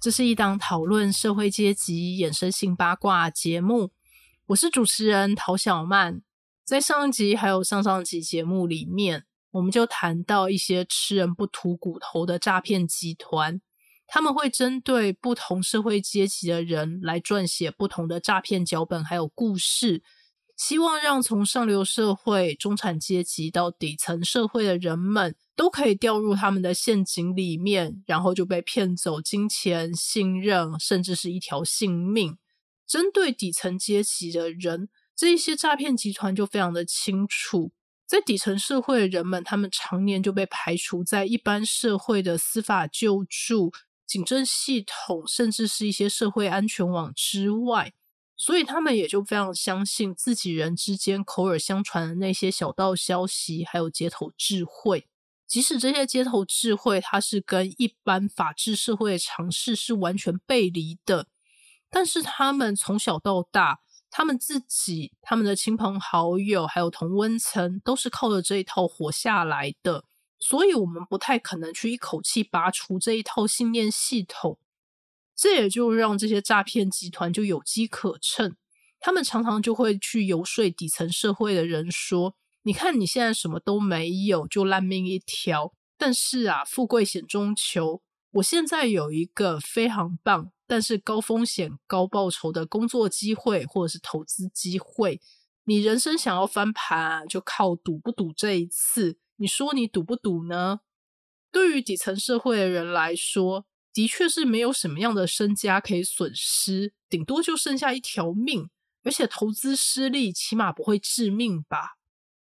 这是一档讨论社会阶级衍生性八卦节目。我是主持人陶小曼。在上一集还有上上集节目里面，我们就谈到一些吃人不吐骨头的诈骗集团，他们会针对不同社会阶级的人来撰写不同的诈骗脚本，还有故事。希望让从上流社会、中产阶级到底层社会的人们，都可以掉入他们的陷阱里面，然后就被骗走金钱、信任，甚至是一条性命。针对底层阶级的人，这一些诈骗集团就非常的清楚，在底层社会的人们，他们常年就被排除在一般社会的司法救助、警政系统，甚至是一些社会安全网之外。所以他们也就非常相信自己人之间口耳相传的那些小道消息，还有街头智慧。即使这些街头智慧，它是跟一般法治社会的常识是完全背离的，但是他们从小到大，他们自己、他们的亲朋好友，还有同温层，都是靠着这一套活下来的。所以，我们不太可能去一口气拔除这一套信念系统。这也就让这些诈骗集团就有机可乘，他们常常就会去游说底层社会的人说：“你看你现在什么都没有，就烂命一条。但是啊，富贵险中求，我现在有一个非常棒，但是高风险高报酬的工作机会或者是投资机会。你人生想要翻盘，就靠赌不赌这一次。你说你赌不赌呢？对于底层社会的人来说。”的确是没有什么样的身家可以损失，顶多就剩下一条命，而且投资失利，起码不会致命吧。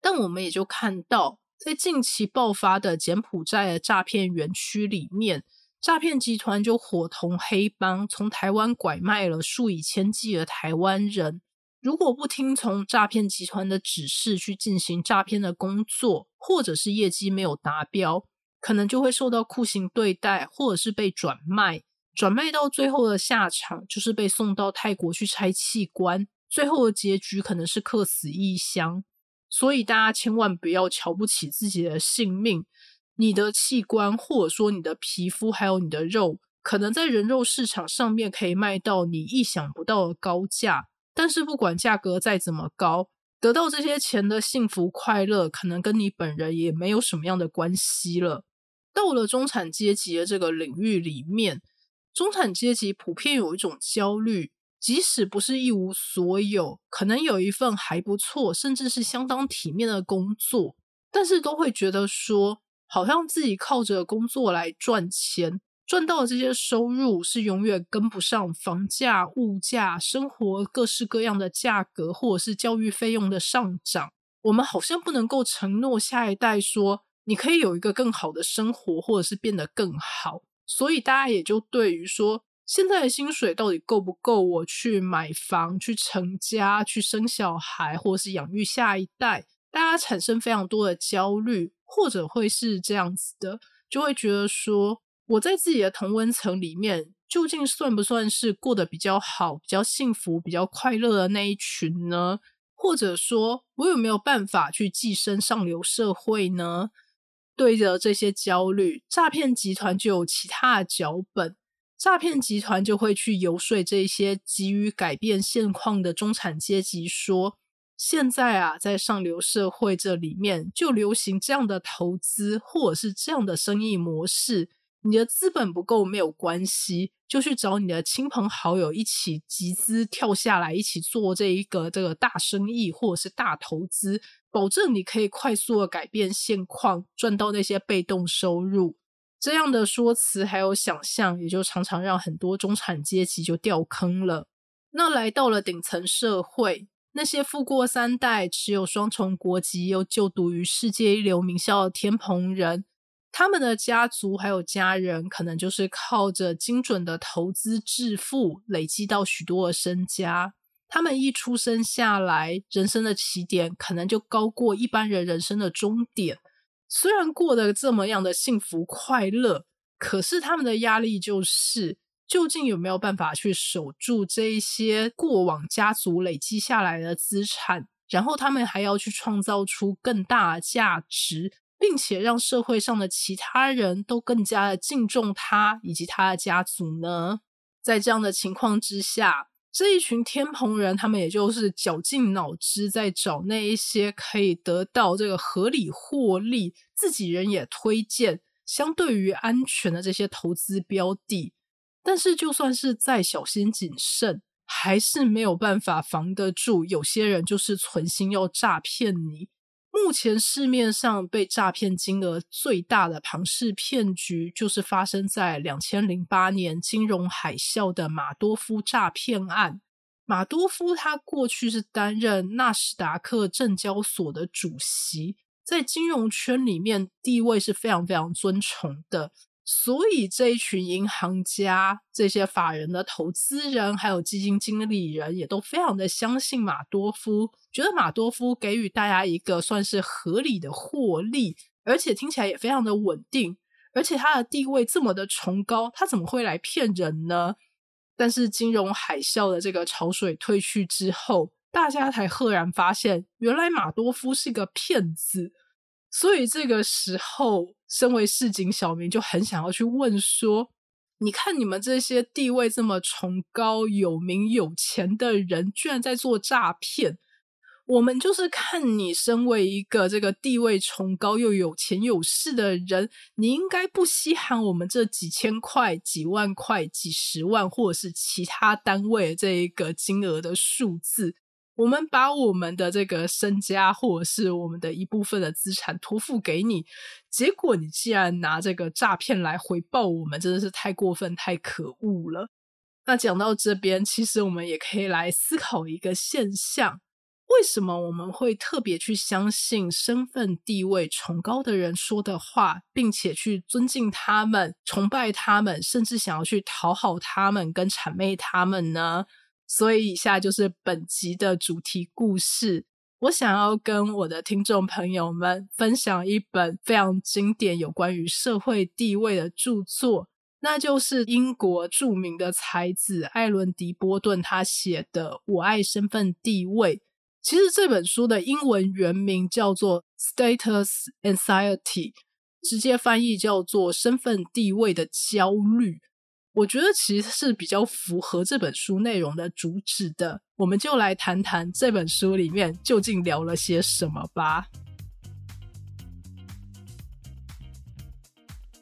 但我们也就看到，在近期爆发的柬埔寨的诈骗园区里面，诈骗集团就伙同黑帮，从台湾拐卖了数以千计的台湾人。如果不听从诈骗集团的指示去进行诈骗的工作，或者是业绩没有达标。可能就会受到酷刑对待，或者是被转卖，转卖到最后的下场就是被送到泰国去拆器官，最后的结局可能是客死异乡。所以大家千万不要瞧不起自己的性命，你的器官或者说你的皮肤还有你的肉，可能在人肉市场上面可以卖到你意想不到的高价。但是不管价格再怎么高，得到这些钱的幸福快乐，可能跟你本人也没有什么样的关系了。到了中产阶级的这个领域里面，中产阶级普遍有一种焦虑，即使不是一无所有，可能有一份还不错，甚至是相当体面的工作，但是都会觉得说，好像自己靠着工作来赚钱，赚到的这些收入是永远跟不上房价、物价、生活各式各样的价格，或者是教育费用的上涨。我们好像不能够承诺下一代说。你可以有一个更好的生活，或者是变得更好，所以大家也就对于说现在的薪水到底够不够我去买房、去成家、去生小孩，或者是养育下一代，大家产生非常多的焦虑，或者会是这样子的，就会觉得说我在自己的同温层里面，究竟算不算是过得比较好、比较幸福、比较快乐的那一群呢？或者说我有没有办法去寄生上流社会呢？对着这些焦虑，诈骗集团就有其他的脚本。诈骗集团就会去游说这些急于改变现况的中产阶级，说：现在啊，在上流社会这里面就流行这样的投资，或者是这样的生意模式。你的资本不够没有关系，就去找你的亲朋好友一起集资跳下来，一起做这一个这个大生意或者是大投资，保证你可以快速的改变现况，赚到那些被动收入。这样的说辞还有想象，也就常常让很多中产阶级就掉坑了。那来到了顶层社会，那些富过三代、持有双重国籍又就读于世界一流名校的天蓬人。他们的家族还有家人，可能就是靠着精准的投资致富，累积到许多的身家。他们一出生下来，人生的起点可能就高过一般人人生的终点。虽然过得这么样的幸福快乐，可是他们的压力就是，究竟有没有办法去守住这一些过往家族累积下来的资产？然后他们还要去创造出更大的价值。并且让社会上的其他人都更加的敬重他以及他的家族呢？在这样的情况之下，这一群天蓬人，他们也就是绞尽脑汁在找那一些可以得到这个合理获利、自己人也推荐、相对于安全的这些投资标的。但是，就算是再小心谨慎，还是没有办法防得住有些人就是存心要诈骗你。目前市面上被诈骗金额最大的庞氏骗局，就是发生在两千零八年金融海啸的马多夫诈骗案。马多夫他过去是担任纳斯达克证交所的主席，在金融圈里面地位是非常非常尊崇的。所以这一群银行家、这些法人的投资人，还有基金经理人，也都非常的相信马多夫，觉得马多夫给予大家一个算是合理的获利，而且听起来也非常的稳定，而且他的地位这么的崇高，他怎么会来骗人呢？但是金融海啸的这个潮水退去之后，大家才赫然发现，原来马多夫是个骗子。所以这个时候，身为市井小民就很想要去问说：“你看你们这些地位这么崇高、有名有钱的人，居然在做诈骗。我们就是看你身为一个这个地位崇高又有钱有势的人，你应该不稀罕我们这几千块、几万块、几十万，或者是其他单位这一个金额的数字。”我们把我们的这个身家，或者是我们的一部分的资产托付给你，结果你既然拿这个诈骗来回报我们，真的是太过分、太可恶了。那讲到这边，其实我们也可以来思考一个现象：为什么我们会特别去相信身份地位崇高的人说的话，并且去尊敬他们、崇拜他们，甚至想要去讨好他们、跟谄媚他们呢？所以，以下就是本集的主题故事。我想要跟我的听众朋友们分享一本非常经典有关于社会地位的著作，那就是英国著名的才子艾伦·迪波顿他写的《我爱身份地位》。其实这本书的英文原名叫做《Status Anxiety》，直接翻译叫做《身份地位的焦虑》。我觉得其实是比较符合这本书内容的主旨的，我们就来谈谈这本书里面究竟聊了些什么吧。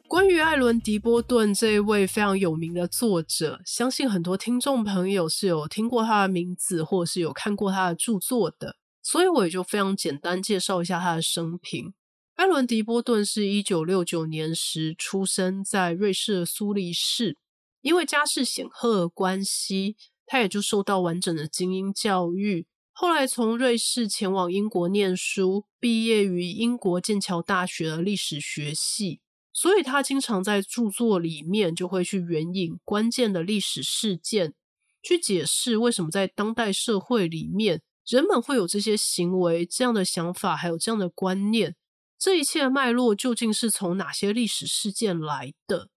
关于艾伦·迪波顿这一位非常有名的作者，相信很多听众朋友是有听过他的名字，或是有看过他的著作的，所以我也就非常简单介绍一下他的生平。艾伦·迪波顿是一九六九年时出生在瑞士的苏黎世。因为家世显赫的关系，他也就受到完整的精英教育。后来从瑞士前往英国念书，毕业于英国剑桥大学的历史学系。所以他经常在著作里面就会去援引关键的历史事件，去解释为什么在当代社会里面，人们会有这些行为、这样的想法，还有这样的观念。这一切的脉络究竟是从哪些历史事件来的？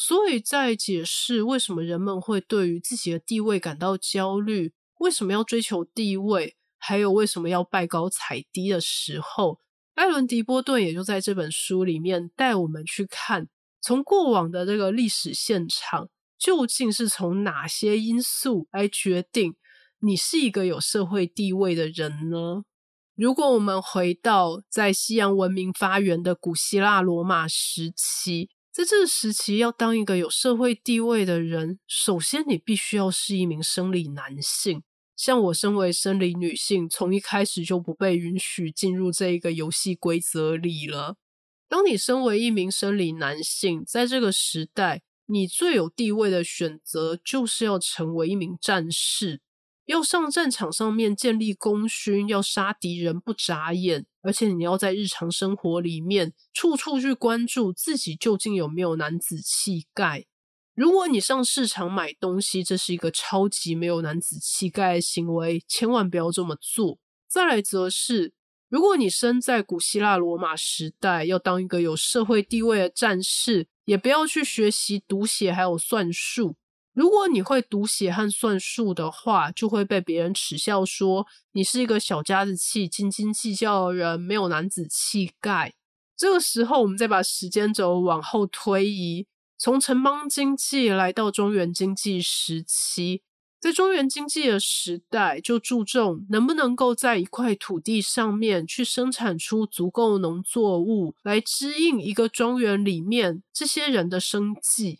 所以在解释为什么人们会对于自己的地位感到焦虑，为什么要追求地位，还有为什么要拜高踩低的时候，艾伦·迪波顿也就在这本书里面带我们去看，从过往的这个历史现场，究竟是从哪些因素来决定你是一个有社会地位的人呢？如果我们回到在西洋文明发源的古希腊罗马时期。在这个时期，要当一个有社会地位的人，首先你必须要是一名生理男性。像我身为生理女性，从一开始就不被允许进入这一个游戏规则里了。当你身为一名生理男性，在这个时代，你最有地位的选择就是要成为一名战士，要上战场上面建立功勋，要杀敌人不眨眼。而且你要在日常生活里面处处去关注自己究竟有没有男子气概。如果你上市场买东西，这是一个超级没有男子气概的行为，千万不要这么做。再来则是，如果你生在古希腊罗马时代，要当一个有社会地位的战士，也不要去学习读写还有算术。如果你会读写和算术的话，就会被别人耻笑说你是一个小家子气、斤斤计较的人，没有男子气概。这个时候，我们再把时间轴往后推移。从城邦经济来到中原经济时期，在中原经济的时代，就注重能不能够在一块土地上面去生产出足够农作物，来支应一个庄园里面这些人的生计。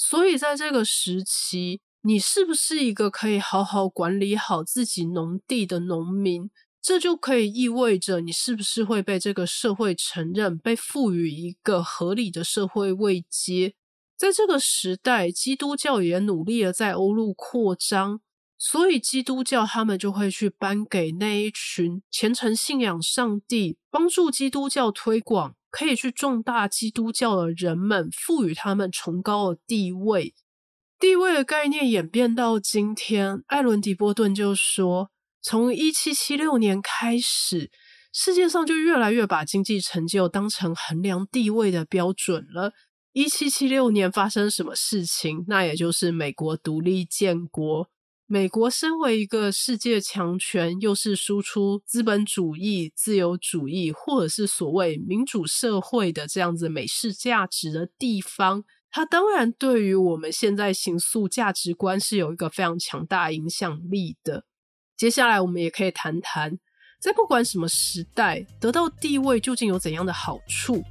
所以，在这个时期，你是不是一个可以好好管理好自己农地的农民，这就可以意味着你是不是会被这个社会承认，被赋予一个合理的社会位阶。在这个时代，基督教也努力的在欧陆扩张，所以基督教他们就会去颁给那一群虔诚信仰上帝、帮助基督教推广、可以去壮大基督教的人们，赋予他们崇高的地位。地位的概念演变到今天，艾伦·迪波顿就说，从一七七六年开始，世界上就越来越把经济成就当成衡量地位的标准了。一七七六年发生什么事情？那也就是美国独立建国。美国身为一个世界强权，又是输出资本主义、自由主义，或者是所谓民主社会的这样子美式价值的地方，它当然对于我们现在形塑价值观是有一个非常强大影响力的。接下来，我们也可以谈谈，在不管什么时代，得到地位究竟有怎样的好处。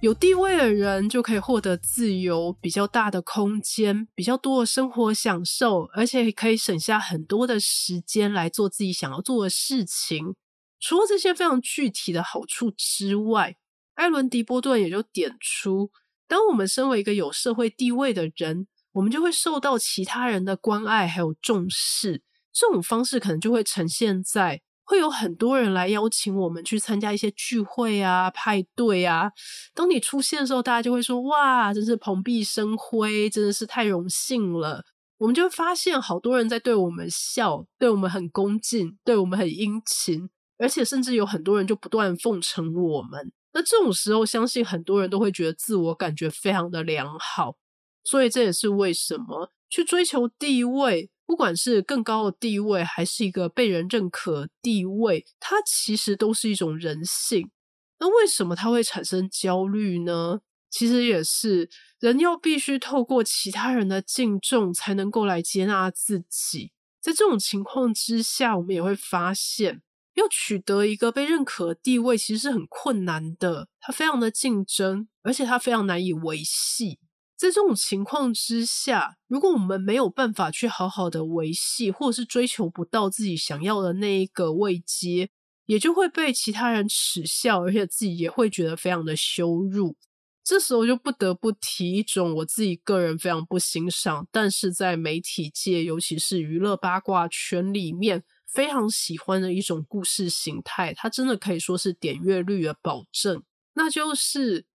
有地位的人就可以获得自由、比较大的空间、比较多的生活享受，而且可以省下很多的时间来做自己想要做的事情。除了这些非常具体的好处之外，艾伦·迪波顿也就点出：当我们身为一个有社会地位的人，我们就会受到其他人的关爱还有重视。这种方式可能就会呈现在。会有很多人来邀请我们去参加一些聚会啊、派对啊。当你出现的时候，大家就会说：“哇，真是蓬荜生辉，真的是太荣幸了。”我们就会发现，好多人在对我们笑，对我们很恭敬，对我们很殷勤，而且甚至有很多人就不断奉承我们。那这种时候，相信很多人都会觉得自我感觉非常的良好。所以这也是为什么去追求地位。不管是更高的地位，还是一个被人认可地位，它其实都是一种人性。那为什么它会产生焦虑呢？其实也是人要必须透过其他人的敬重，才能够来接纳自己。在这种情况之下，我们也会发现，要取得一个被认可的地位，其实是很困难的。它非常的竞争，而且它非常难以维系。在这种情况之下，如果我们没有办法去好好的维系，或者是追求不到自己想要的那一个位阶，也就会被其他人耻笑，而且自己也会觉得非常的羞辱。这时候就不得不提一种我自己个人非常不欣赏，但是在媒体界，尤其是娱乐八卦圈里面非常喜欢的一种故事形态，它真的可以说是点阅率的保证，那就是。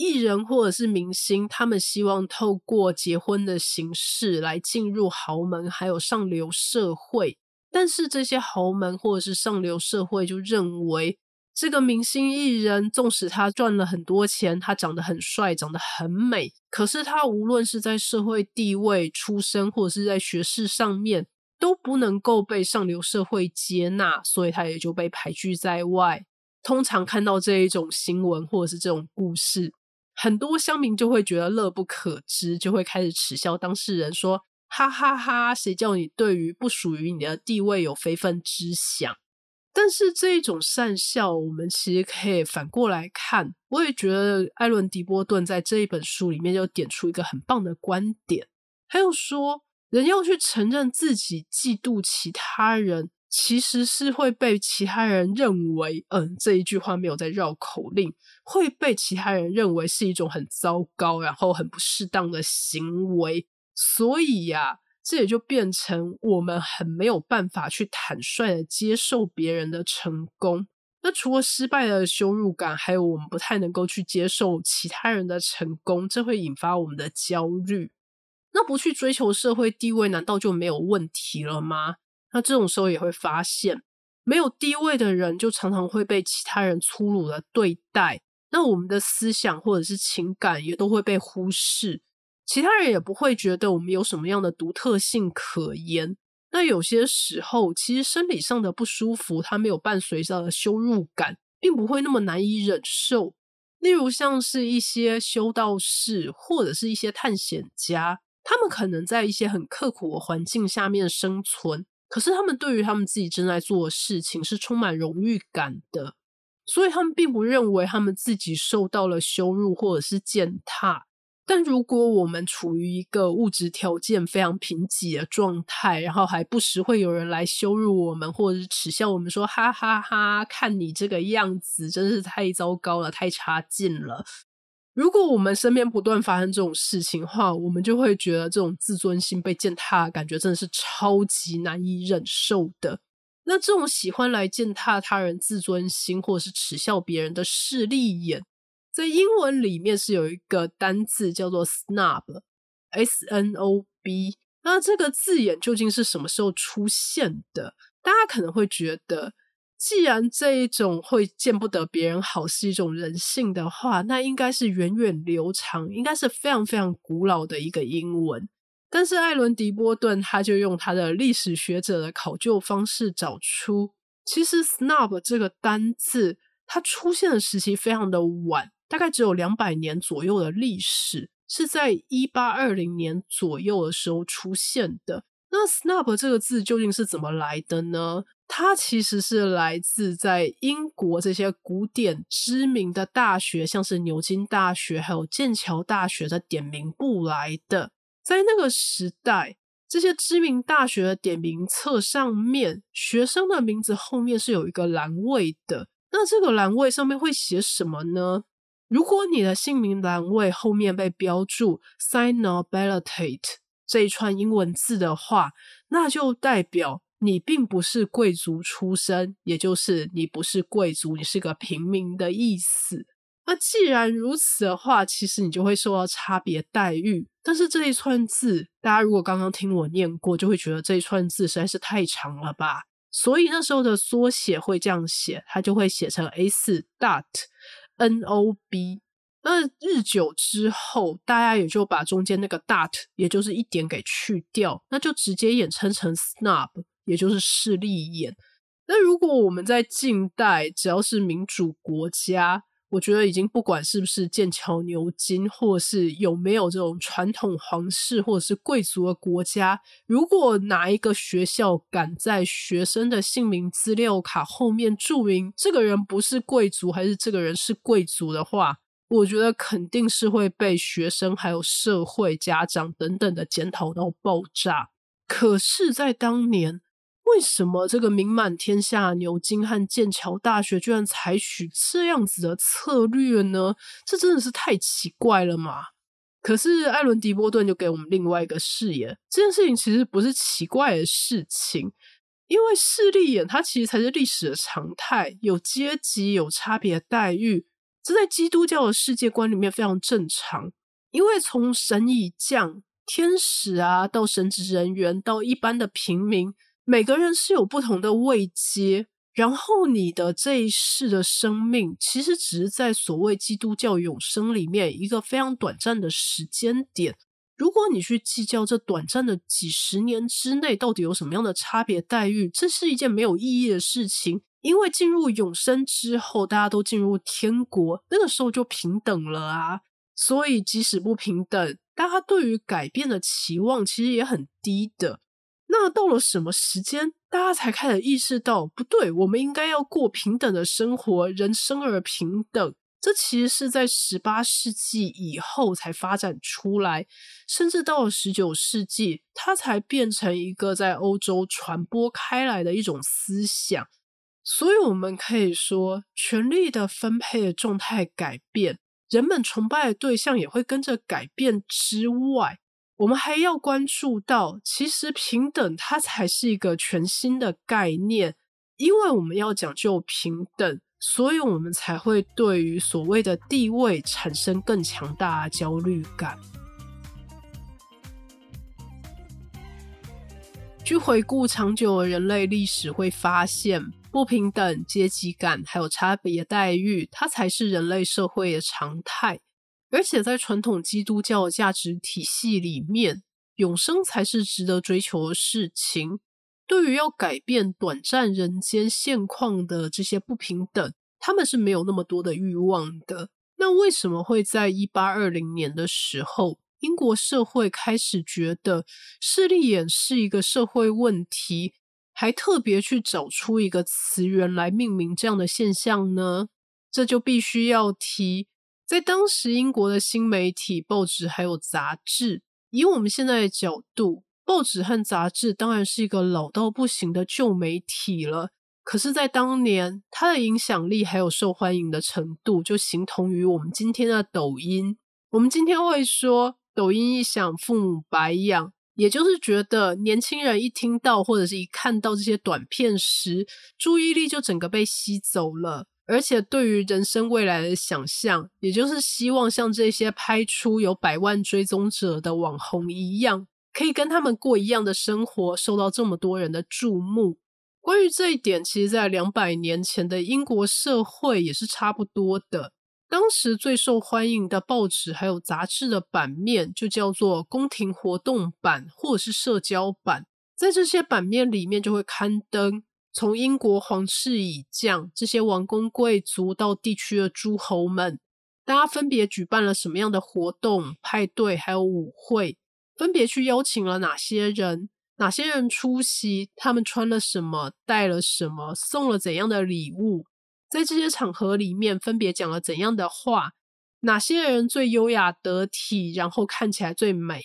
艺人或者是明星，他们希望透过结婚的形式来进入豪门，还有上流社会。但是这些豪门或者是上流社会就认为，这个明星艺人，纵使他赚了很多钱，他长得很帅，长得很美，可是他无论是在社会地位、出身，或者是在学识上面，都不能够被上流社会接纳，所以他也就被排拒在外。通常看到这一种新闻或者是这种故事。很多乡民就会觉得乐不可支，就会开始耻笑当事人，说：“哈哈哈，谁叫你对于不属于你的地位有非分之想？”但是这一种善笑，我们其实可以反过来看。我也觉得艾伦·迪波顿在这一本书里面就点出一个很棒的观点，还有说，人要去承认自己嫉妒其他人。其实是会被其他人认为，嗯，这一句话没有在绕口令，会被其他人认为是一种很糟糕，然后很不适当的行为。所以呀，这也就变成我们很没有办法去坦率的接受别人的成功。那除了失败的羞辱感，还有我们不太能够去接受其他人的成功，这会引发我们的焦虑。那不去追求社会地位，难道就没有问题了吗？那这种时候也会发现，没有地位的人就常常会被其他人粗鲁的对待。那我们的思想或者是情感也都会被忽视，其他人也不会觉得我们有什么样的独特性可言。那有些时候，其实生理上的不舒服，它没有伴随着羞辱感，并不会那么难以忍受。例如，像是一些修道士或者是一些探险家，他们可能在一些很刻苦的环境下面生存，可是他们对于他们自己正在做的事情是充满荣誉感的。所以他们并不认为他们自己受到了羞辱或者是践踏。但如果我们处于一个物质条件非常贫瘠的状态，然后还不时会有人来羞辱我们，或者是耻笑我们，说哈哈哈，看你这个样子，真是太糟糕了，太差劲了。如果我们身边不断发生这种事情的话，我们就会觉得这种自尊心被践踏的感觉真的是超级难以忍受的。那这种喜欢来践踏他人自尊心，或者是耻笑别人的势利眼，在英文里面是有一个单字叫做 snob，s n o b。那这个字眼究竟是什么时候出现的？大家可能会觉得，既然这一种会见不得别人好是一种人性的话，那应该是源远流长，应该是非常非常古老的一个英文。但是艾伦·迪波顿他就用他的历史学者的考究方式找出，其实 “snob” 这个单字它出现的时期非常的晚，大概只有两百年左右的历史，是在一八二零年左右的时候出现的。那 “snob” 这个字究竟是怎么来的呢？它其实是来自在英国这些古典知名的大学，像是牛津大学还有剑桥大学的点名部来的。在那个时代，这些知名大学的点名册上面，学生的名字后面是有一个栏位的。那这个栏位上面会写什么呢？如果你的姓名栏位后面被标注 “signobilitate” 这一串英文字的话，那就代表你并不是贵族出身，也就是你不是贵族，你是个平民的意思。那既然如此的话，其实你就会受到差别待遇。但是这一串字，大家如果刚刚听我念过，就会觉得这一串字实在是太长了吧？所以那时候的缩写会这样写，它就会写成 A 四 dot N O B。那日久之后，大家也就把中间那个 dot，也就是一点给去掉，那就直接衍称成 snob，也就是势利眼。那如果我们在近代，只要是民主国家，我觉得已经不管是不是剑桥、牛津，或是有没有这种传统皇室或者是贵族的国家，如果哪一个学校敢在学生的姓名资料卡后面注明这个人不是贵族，还是这个人是贵族的话，我觉得肯定是会被学生、还有社会、家长等等的检讨到爆炸。可是，在当年。为什么这个名满天下牛津和剑桥大学居然采取这样子的策略呢？这真的是太奇怪了嘛！可是艾伦·迪波顿就给我们另外一个视野，这件事情其实不是奇怪的事情，因为势利眼它其实才是历史的常态，有阶级、有差别待遇，这在基督教的世界观里面非常正常。因为从神以降、天使啊，到神职人员，到一般的平民。每个人是有不同的位阶，然后你的这一世的生命，其实只是在所谓基督教永生里面一个非常短暂的时间点。如果你去计较这短暂的几十年之内到底有什么样的差别待遇，这是一件没有意义的事情。因为进入永生之后，大家都进入天国，那个时候就平等了啊。所以即使不平等，大家对于改变的期望其实也很低的。那到了什么时间，大家才开始意识到不对？我们应该要过平等的生活，人生而平等。这其实是在十八世纪以后才发展出来，甚至到了十九世纪，它才变成一个在欧洲传播开来的一种思想。所以，我们可以说，权力的分配的状态改变，人们崇拜的对象也会跟着改变。之外，我们还要关注到，其实平等它才是一个全新的概念，因为我们要讲究平等，所以我们才会对于所谓的地位产生更强大的焦虑感。去回顾长久的人类历史，会发现不平等、阶级感还有差别待遇，它才是人类社会的常态。而且在传统基督教价值体系里面，永生才是值得追求的事情。对于要改变短暂人间现况的这些不平等，他们是没有那么多的欲望的。那为什么会在一八二零年的时候，英国社会开始觉得势利眼是一个社会问题，还特别去找出一个词源来命名这样的现象呢？这就必须要提。在当时，英国的新媒体、报纸还有杂志，以我们现在的角度，报纸和杂志当然是一个老到不行的旧媒体了。可是，在当年，它的影响力还有受欢迎的程度，就形同于我们今天的抖音。我们今天会说，抖音一响，父母白养，也就是觉得年轻人一听到或者是一看到这些短片时，注意力就整个被吸走了。而且对于人生未来的想象，也就是希望像这些拍出有百万追踪者的网红一样，可以跟他们过一样的生活，受到这么多人的注目。关于这一点，其实在两百年前的英国社会也是差不多的。当时最受欢迎的报纸还有杂志的版面，就叫做宫廷活动版或者是社交版。在这些版面里面，就会刊登。从英国皇室以降，这些王公贵族到地区的诸侯们，大家分别举办了什么样的活动、派对，还有舞会，分别去邀请了哪些人，哪些人出席，他们穿了什么，带了什么，送了怎样的礼物，在这些场合里面分别讲了怎样的话，哪些人最优雅得体，然后看起来最美，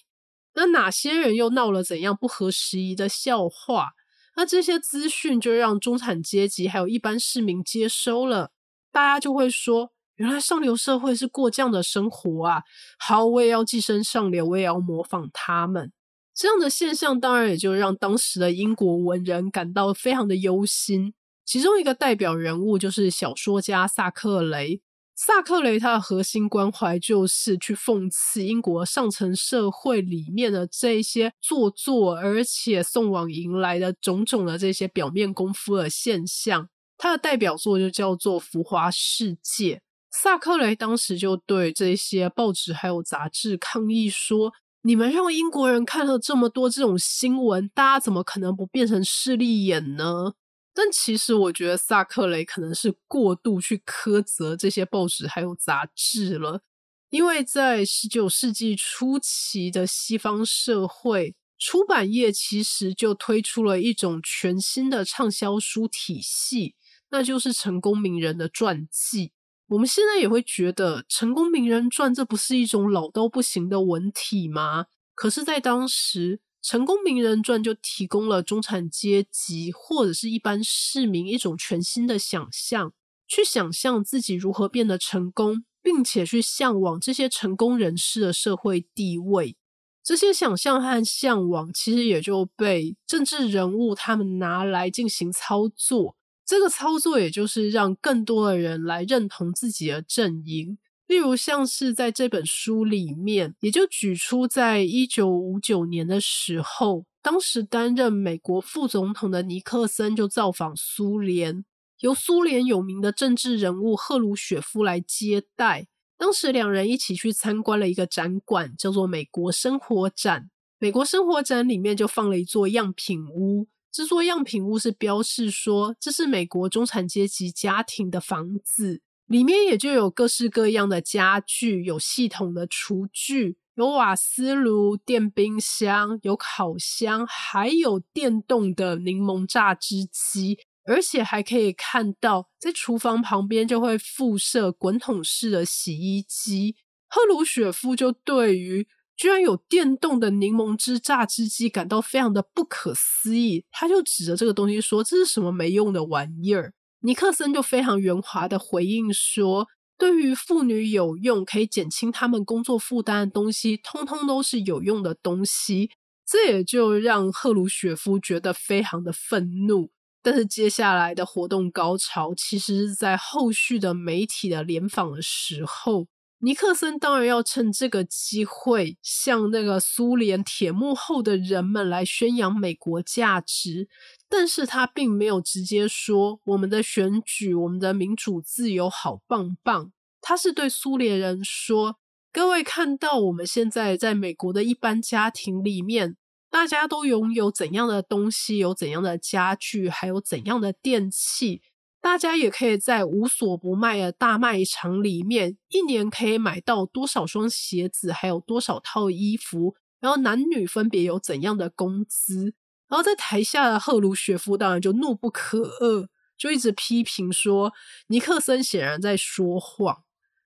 那哪些人又闹了怎样不合时宜的笑话？那这些资讯就让中产阶级还有一般市民接收了，大家就会说：原来上流社会是过这样的生活啊！好，我也要寄生上流，我也要模仿他们。这样的现象当然也就让当时的英国文人感到非常的忧心。其中一个代表人物就是小说家萨克雷。萨克雷他的核心关怀就是去讽刺英国上层社会里面的这些做作，而且送往迎来的种种的这些表面功夫的现象。他的代表作就叫做《浮华世界》。萨克雷当时就对这些报纸还有杂志抗议说：“你们让英国人看了这么多这种新闻，大家怎么可能不变成势利眼呢？”但其实我觉得萨克雷可能是过度去苛责这些报纸还有杂志了，因为在十九世纪初期的西方社会，出版业其实就推出了一种全新的畅销书体系，那就是成功名人的传记。我们现在也会觉得成功名人传这不是一种老到不行的文体吗？可是，在当时。成功名人传就提供了中产阶级或者是一般市民一种全新的想象，去想象自己如何变得成功，并且去向往这些成功人士的社会地位。这些想象和向往，其实也就被政治人物他们拿来进行操作。这个操作，也就是让更多的人来认同自己的阵营。例如，像是在这本书里面，也就举出在一九五九年的时候，当时担任美国副总统的尼克森就造访苏联，由苏联有名的政治人物赫鲁雪夫来接待。当时两人一起去参观了一个展馆，叫做“美国生活展”。美国生活展里面就放了一座样品屋，这座样品屋是标示说这是美国中产阶级家庭的房子。里面也就有各式各样的家具，有系统的厨具，有瓦斯炉、电冰箱，有烤箱，还有电动的柠檬榨汁机，而且还可以看到在厨房旁边就会附设滚筒式的洗衣机。赫鲁雪夫就对于居然有电动的柠檬汁榨汁机感到非常的不可思议，他就指着这个东西说：“这是什么没用的玩意儿？”尼克森就非常圆滑的回应说：“对于妇女有用、可以减轻她们工作负担的东西，通通都是有用的东西。这也就让赫鲁雪夫觉得非常的愤怒。但是接下来的活动高潮，其实是在后续的媒体的联访的时候，尼克森当然要趁这个机会向那个苏联铁幕后的人们来宣扬美国价值。但是他并没有直接说我们的选举、我们的民主自由好棒棒。他是对苏联人说：“各位看到我们现在在美国的一般家庭里面。”大家都拥有怎样的东西，有怎样的家具，还有怎样的电器？大家也可以在无所不卖的大卖场里面，一年可以买到多少双鞋子，还有多少套衣服？然后男女分别有怎样的工资？然后在台下的赫鲁雪夫当然就怒不可遏，就一直批评说尼克森显然在说谎。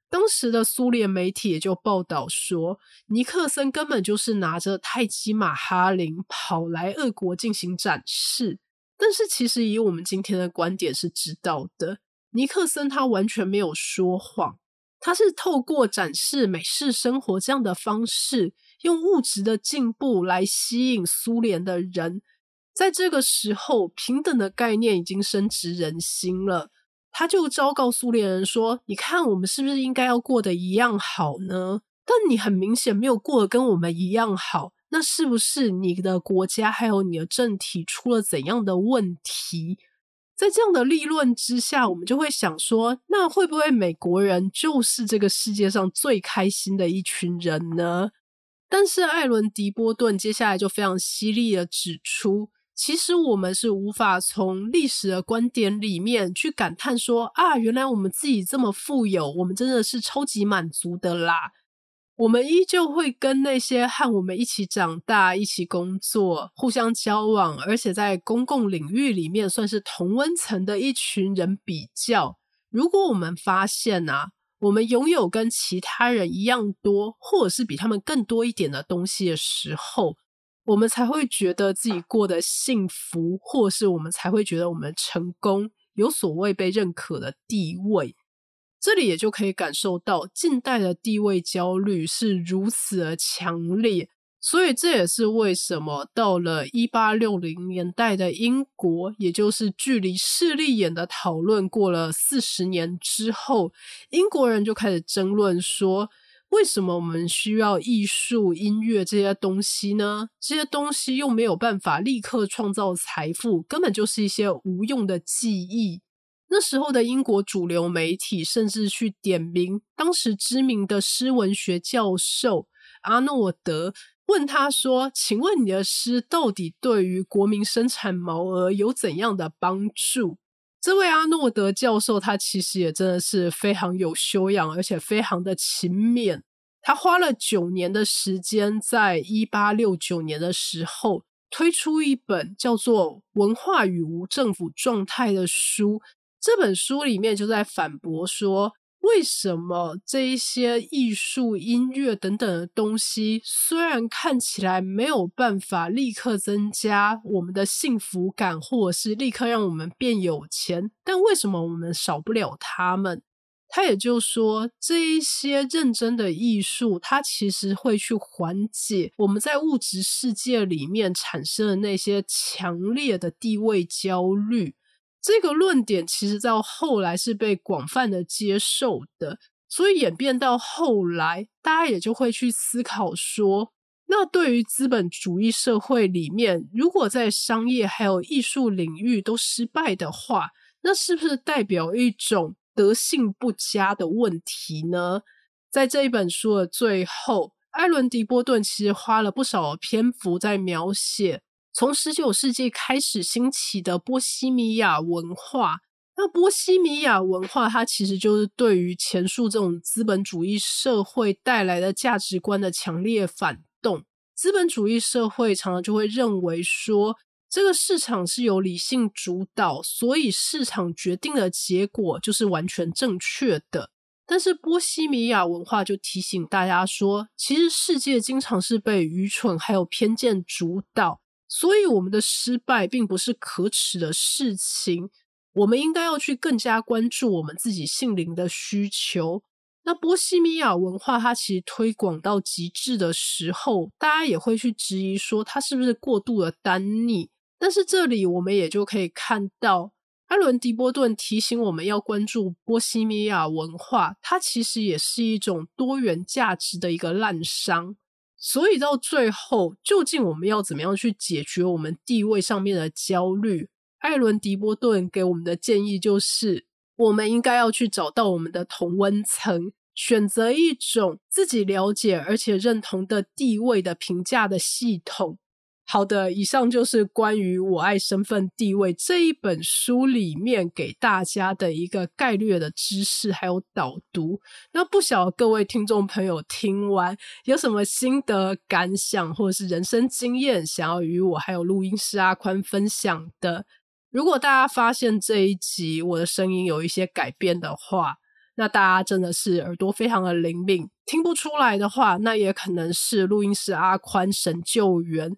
当时的苏联媒体也就报道说，尼克森根本就是拿着泰姬玛哈林跑来俄国进行展示。但是，其实以我们今天的观点是知道的，尼克森他完全没有说谎，他是透过展示美式生活这样的方式，用物质的进步来吸引苏联的人。在这个时候，平等的概念已经深植人心了。他就昭告苏联人说：“你看，我们是不是应该要过得一样好呢？但你很明显没有过得跟我们一样好，那是不是你的国家还有你的政体出了怎样的问题？在这样的立论之下，我们就会想说，那会不会美国人就是这个世界上最开心的一群人呢？但是艾伦·迪波顿接下来就非常犀利的指出。”其实我们是无法从历史的观点里面去感叹说啊，原来我们自己这么富有，我们真的是超级满足的啦。我们依旧会跟那些和我们一起长大、一起工作、互相交往，而且在公共领域里面算是同温层的一群人比较。如果我们发现啊，我们拥有跟其他人一样多，或者是比他们更多一点的东西的时候，我们才会觉得自己过得幸福，或是我们才会觉得我们成功，有所谓被认可的地位。这里也就可以感受到近代的地位焦虑是如此的强烈。所以这也是为什么到了一八六零年代的英国，也就是距离势利眼的讨论过了四十年之后，英国人就开始争论说。为什么我们需要艺术、音乐这些东西呢？这些东西又没有办法立刻创造财富，根本就是一些无用的记忆。那时候的英国主流媒体甚至去点名当时知名的诗文学教授阿诺德，问他说：“请问你的诗到底对于国民生产毛额有怎样的帮助？”这位阿诺德教授，他其实也真的是非常有修养，而且非常的勤勉。他花了九年的时间，在一八六九年的时候，推出一本叫做《文化与无政府状态》的书。这本书里面就在反驳说。为什么这一些艺术、音乐等等的东西，虽然看起来没有办法立刻增加我们的幸福感，或者是立刻让我们变有钱，但为什么我们少不了他们？他也就说，这一些认真的艺术，它其实会去缓解我们在物质世界里面产生的那些强烈的地位焦虑。这个论点其实到后来是被广泛的接受的，所以演变到后来，大家也就会去思考说，那对于资本主义社会里面，如果在商业还有艺术领域都失败的话，那是不是代表一种德性不佳的问题呢？在这一本书的最后，艾伦·迪波顿其实花了不少篇幅在描写。从十九世纪开始兴起的波西米亚文化，那波西米亚文化它其实就是对于前述这种资本主义社会带来的价值观的强烈反动。资本主义社会常常就会认为说，这个市场是由理性主导，所以市场决定的结果就是完全正确的。但是波西米亚文化就提醒大家说，其实世界经常是被愚蠢还有偏见主导。所以，我们的失败并不是可耻的事情。我们应该要去更加关注我们自己性灵的需求。那波西米亚文化它其实推广到极致的时候，大家也会去质疑说它是不是过度的单逆。但是这里我们也就可以看到，艾伦·迪波顿提醒我们要关注波西米亚文化，它其实也是一种多元价值的一个滥觞。所以到最后，究竟我们要怎么样去解决我们地位上面的焦虑？艾伦·迪波顿给我们的建议就是，我们应该要去找到我们的同温层，选择一种自己了解而且认同的地位的评价的系统。好的，以上就是关于《我爱身份地位》这一本书里面给大家的一个概略的知识，还有导读。那不晓得各位听众朋友听完有什么心得感想，或者是人生经验，想要与我还有录音师阿宽分享的？如果大家发现这一集我的声音有一些改变的话，那大家真的是耳朵非常的灵敏，听不出来的话，那也可能是录音师阿宽神救援。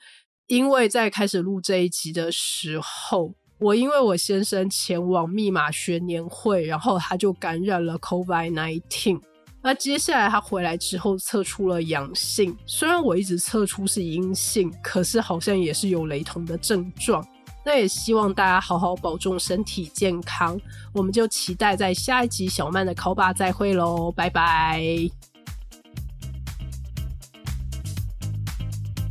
因为在开始录这一集的时候，我因为我先生前往密码学年会，然后他就感染了 COVID nineteen。那接下来他回来之后测出了阳性，虽然我一直测出是阴性，可是好像也是有雷同的症状。那也希望大家好好保重身体健康，我们就期待在下一集小曼的考吧再会喽，拜拜。